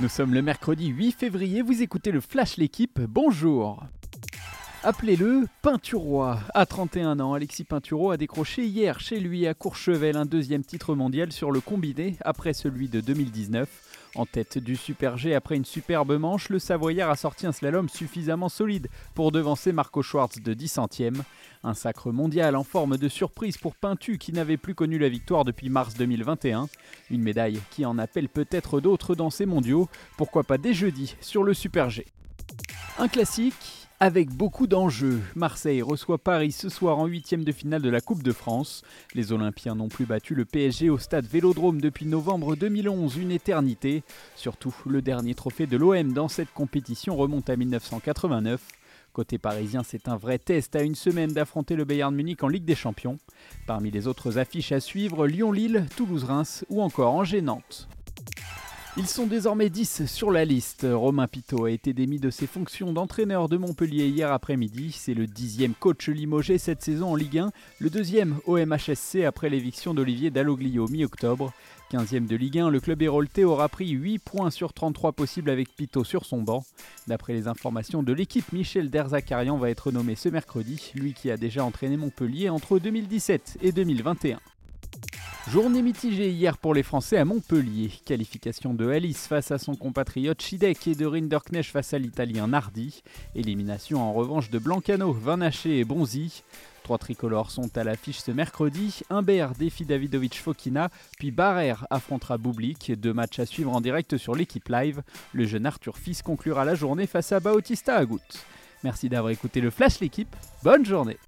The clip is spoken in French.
Nous sommes le mercredi 8 février, vous écoutez le Flash L'équipe, bonjour Appelez-le Peinturois. À 31 ans, Alexis Pinturo a décroché hier chez lui à Courchevel un deuxième titre mondial sur le combiné après celui de 2019. En tête du Super G après une superbe manche, le Savoyard a sorti un slalom suffisamment solide pour devancer Marco Schwartz de 10 centièmes. Un sacre mondial en forme de surprise pour Pintu qui n'avait plus connu la victoire depuis mars 2021. Une médaille qui en appelle peut-être d'autres dans ces mondiaux, pourquoi pas dès jeudi sur le Super G. Un classique avec beaucoup d'enjeux, Marseille reçoit Paris ce soir en huitième de finale de la Coupe de France. Les Olympiens n'ont plus battu le PSG au stade Vélodrome depuis novembre 2011, une éternité. Surtout, le dernier trophée de l'OM dans cette compétition remonte à 1989. Côté parisien, c'est un vrai test à une semaine d'affronter le Bayern Munich en Ligue des Champions. Parmi les autres affiches à suivre, Lyon-Lille, Toulouse-Reims ou encore Angers-Nantes. Ils sont désormais 10 sur la liste. Romain Pitot a été démis de ses fonctions d'entraîneur de Montpellier hier après-midi. C'est le dixième coach limogé cette saison en Ligue 1, le deuxième au MHSC après l'éviction d'Olivier Dalloglio mi-octobre. 15e de Ligue 1, le club hérolté aura pris 8 points sur 33 possibles avec Pitot sur son banc. D'après les informations de l'équipe, Michel Derzakarian va être nommé ce mercredi, lui qui a déjà entraîné Montpellier entre 2017 et 2021. Journée mitigée hier pour les Français à Montpellier. Qualification de Alice face à son compatriote Chidek et de Rinderknecht face à l'Italien Nardi. Élimination en revanche de Blancano, Vanaché et Bonzi. Trois tricolores sont à l'affiche ce mercredi. Humbert défie Davidovic Fokina, puis Barrère affrontera Bublik. Deux matchs à suivre en direct sur l'équipe live. Le jeune Arthur Fils conclura la journée face à Bautista Agut. Merci d'avoir écouté le Flash l'équipe. Bonne journée